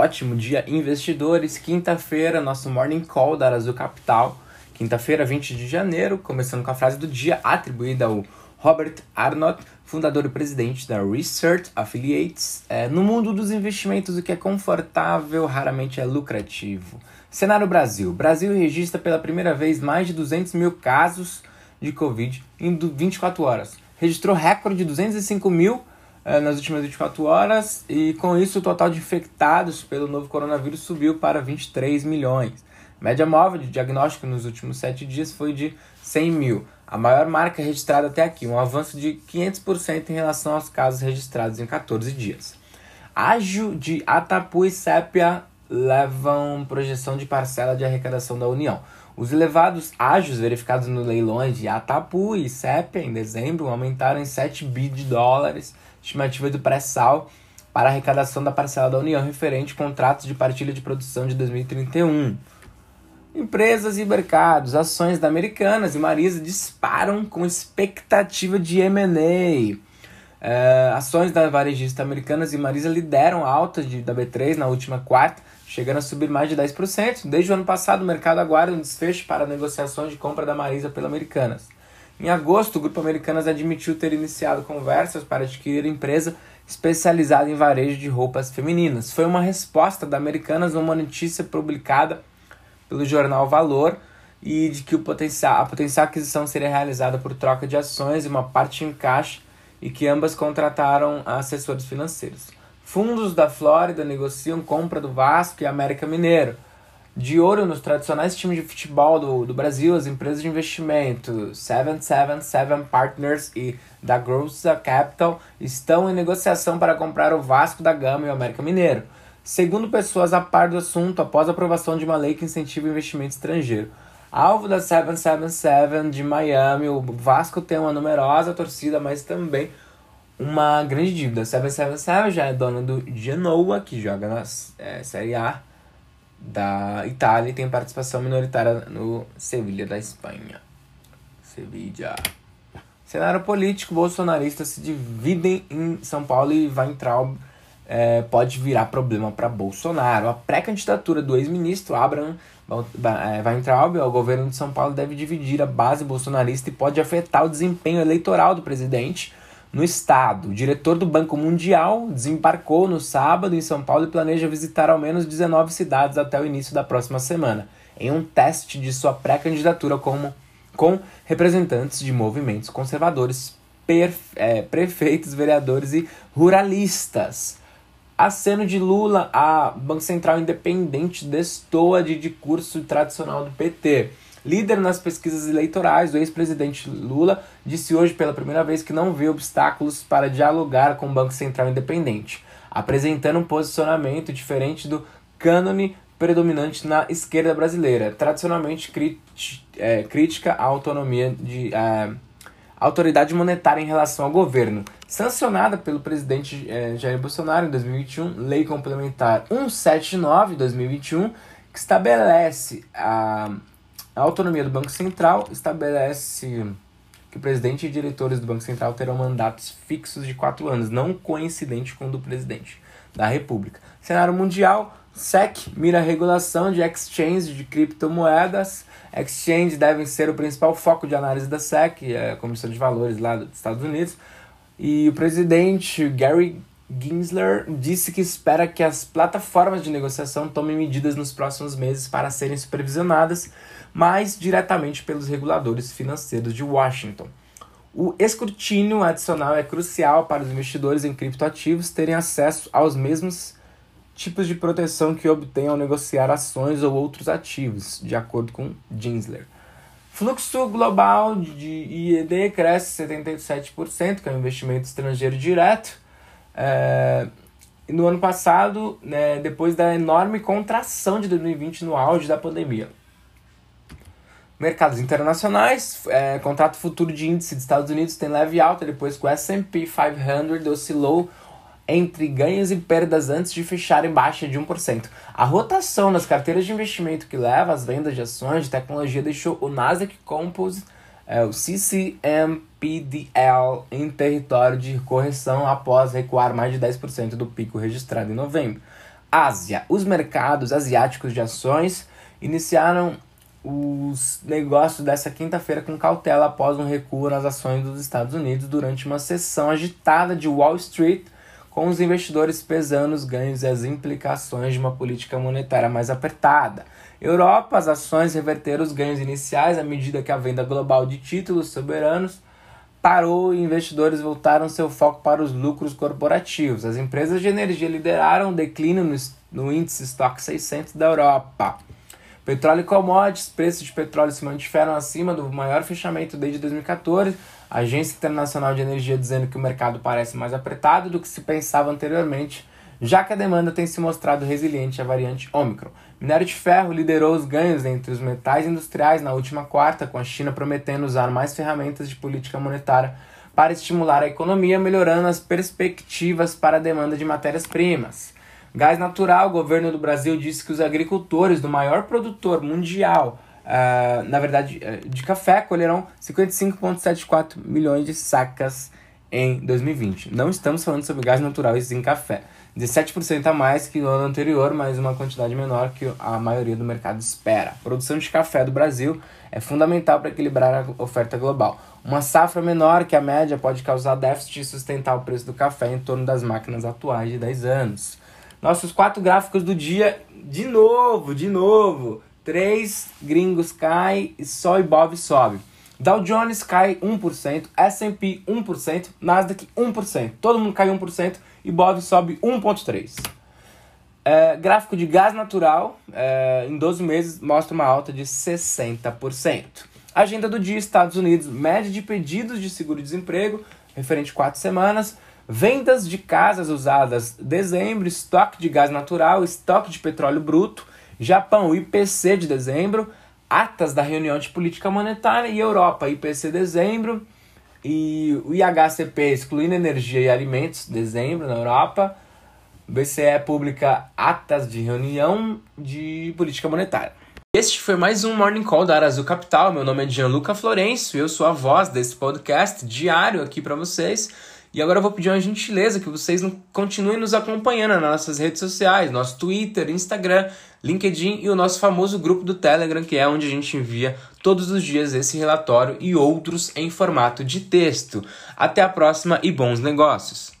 ótimo dia, investidores. Quinta-feira, nosso Morning Call da Azul Capital. Quinta-feira, 20 de janeiro, começando com a frase do dia atribuída ao Robert Arnott, fundador e presidente da Research Affiliates. É, no mundo dos investimentos, o que é confortável raramente é lucrativo. Cenário Brasil. Brasil registra pela primeira vez mais de 200 mil casos de Covid em 24 horas. Registrou recorde de 205 mil nas últimas 24 horas e com isso o total de infectados pelo novo coronavírus subiu para 23 milhões. Média móvel de diagnóstico nos últimos 7 dias foi de 100 mil, a maior marca registrada até aqui, um avanço de 500% em relação aos casos registrados em 14 dias. Ágio de Atapu e Sépia levam projeção de parcela de arrecadação da União. Os elevados ágios verificados no leilões de Atapu e Sépia em dezembro aumentaram em 7 bi de dólares, estimativa do pré-sal para a arrecadação da parcela da União referente contratos de partilha de produção de 2031. Empresas e mercados, ações da Americanas e Marisa disparam com expectativa de M&A. É, ações da varejista Americanas e Marisa lideram a alta de, da B3 na última quarta, chegando a subir mais de 10%. Desde o ano passado, o mercado aguarda um desfecho para negociações de compra da Marisa pela Americanas. Em agosto, o Grupo Americanas admitiu ter iniciado conversas para adquirir empresa especializada em varejo de roupas femininas. Foi uma resposta da Americanas a uma notícia publicada pelo jornal Valor e de que o potencial, a potencial aquisição seria realizada por troca de ações e uma parte em caixa e que ambas contrataram assessores financeiros. Fundos da Flórida negociam compra do Vasco e América Mineiro. De olho nos tradicionais times de futebol do, do Brasil, as empresas de investimento 777 Partners e da Grossa Capital estão em negociação para comprar o Vasco da Gama e o América Mineiro. Segundo pessoas a par do assunto, após a aprovação de uma lei que incentiva o investimento estrangeiro. Alvo da 777 de Miami, o Vasco tem uma numerosa torcida, mas também uma grande dívida. 777 já é dona do Genoa, que joga na é, Série A da Itália e tem participação minoritária no Sevilha da Espanha. Sevilla. Cenário político, bolsonaristas se dividem em São Paulo e Weintraub é, pode virar problema para Bolsonaro. A pré-candidatura do ex-ministro Abraham é, Weintraub ao governo de São Paulo deve dividir a base bolsonarista e pode afetar o desempenho eleitoral do presidente no estado. O diretor do Banco Mundial desembarcou no sábado em São Paulo e planeja visitar ao menos 19 cidades até o início da próxima semana, em um teste de sua pré-candidatura como com representantes de movimentos conservadores, é, prefeitos, vereadores e ruralistas. Aceno de Lula, a Banco Central Independente destoa de discurso tradicional do PT. Líder nas pesquisas eleitorais, o ex-presidente Lula disse hoje pela primeira vez que não vê obstáculos para dialogar com o Banco Central Independente, apresentando um posicionamento diferente do cânone predominante na esquerda brasileira, tradicionalmente é, crítica à autonomia de é, autoridade monetária em relação ao governo. Sancionada pelo presidente é, Jair Bolsonaro em 2021, Lei Complementar 179 de 2021, que estabelece a a autonomia do Banco Central estabelece que o presidente e diretores do Banco Central terão mandatos fixos de quatro anos, não coincidente com o do presidente da República. Cenário mundial, SEC mira regulação de exchange de criptomoedas. Exchange devem ser o principal foco de análise da SEC, é a Comissão de Valores lá dos Estados Unidos. E o presidente Gary Gensler disse que espera que as plataformas de negociação tomem medidas nos próximos meses para serem supervisionadas mais diretamente pelos reguladores financeiros de Washington. O escrutínio adicional é crucial para os investidores em criptoativos terem acesso aos mesmos tipos de proteção que obtêm ao negociar ações ou outros ativos, de acordo com Gensler. Fluxo global de IED cresce 77%, que é um investimento estrangeiro direto, é, no ano passado, né, depois da enorme contração de 2020 no auge da pandemia. Mercados internacionais, é, contrato futuro de índice dos Estados Unidos tem leve alta depois que o S&P 500 oscilou entre ganhos e perdas antes de fechar em baixa de 1%. A rotação nas carteiras de investimento que leva às vendas de ações de tecnologia deixou o Nasdaq Composite é, o CCMPDL em território de correção após recuar mais de 10% do pico registrado em novembro. Ásia. Os mercados asiáticos de ações iniciaram os negócios dessa quinta-feira com cautela após um recuo nas ações dos Estados Unidos durante uma sessão agitada de Wall Street, com os investidores pesando os ganhos e as implicações de uma política monetária mais apertada. Europa, as ações reverteram os ganhos iniciais à medida que a venda global de títulos soberanos parou e investidores voltaram seu foco para os lucros corporativos. As empresas de energia lideraram o declínio no, no índice Stock 600 da Europa. Petróleo e commodities, preços de petróleo se mantiveram acima do maior fechamento desde 2014. A Agência Internacional de Energia dizendo que o mercado parece mais apertado do que se pensava anteriormente, já que a demanda tem se mostrado resiliente à variante Omicron. Minério de ferro liderou os ganhos entre os metais industriais na última quarta, com a China prometendo usar mais ferramentas de política monetária para estimular a economia, melhorando as perspectivas para a demanda de matérias-primas. Gás natural, o governo do Brasil disse que os agricultores do maior produtor mundial, uh, na verdade, uh, de café, colherão 55,74 milhões de sacas em 2020. Não estamos falando sobre gás natural e sim café. 17% a mais que no ano anterior, mas uma quantidade menor que a maioria do mercado espera. A produção de café do Brasil é fundamental para equilibrar a oferta global. Uma safra menor que a média pode causar déficit e sustentar o preço do café em torno das máquinas atuais de 10 anos. Nossos quatro gráficos do dia, de novo, de novo. Três gringos caem e só Ibov sobe. Dow Jones cai 1%, S&P 1%, Nasdaq 1%. Todo mundo cai 1%, Ibov sobe 1,3%. É, gráfico de gás natural, é, em 12 meses, mostra uma alta de 60%. Agenda do dia, Estados Unidos, média de pedidos de seguro-desemprego, referente a 4 semanas, Vendas de casas usadas dezembro, estoque de gás natural, estoque de petróleo bruto, Japão, IPC de dezembro, atas da reunião de política monetária e Europa, IPC dezembro e o IHCP excluindo energia e alimentos, dezembro na Europa. BCE publica atas de reunião de política monetária. Este foi mais um Morning Call da Arazu Capital. Meu nome é Gianluca Florencio e eu sou a voz desse podcast diário aqui para vocês. E agora eu vou pedir uma gentileza que vocês continuem nos acompanhando nas nossas redes sociais, nosso Twitter, Instagram, LinkedIn e o nosso famoso grupo do Telegram, que é onde a gente envia todos os dias esse relatório e outros em formato de texto. Até a próxima e bons negócios!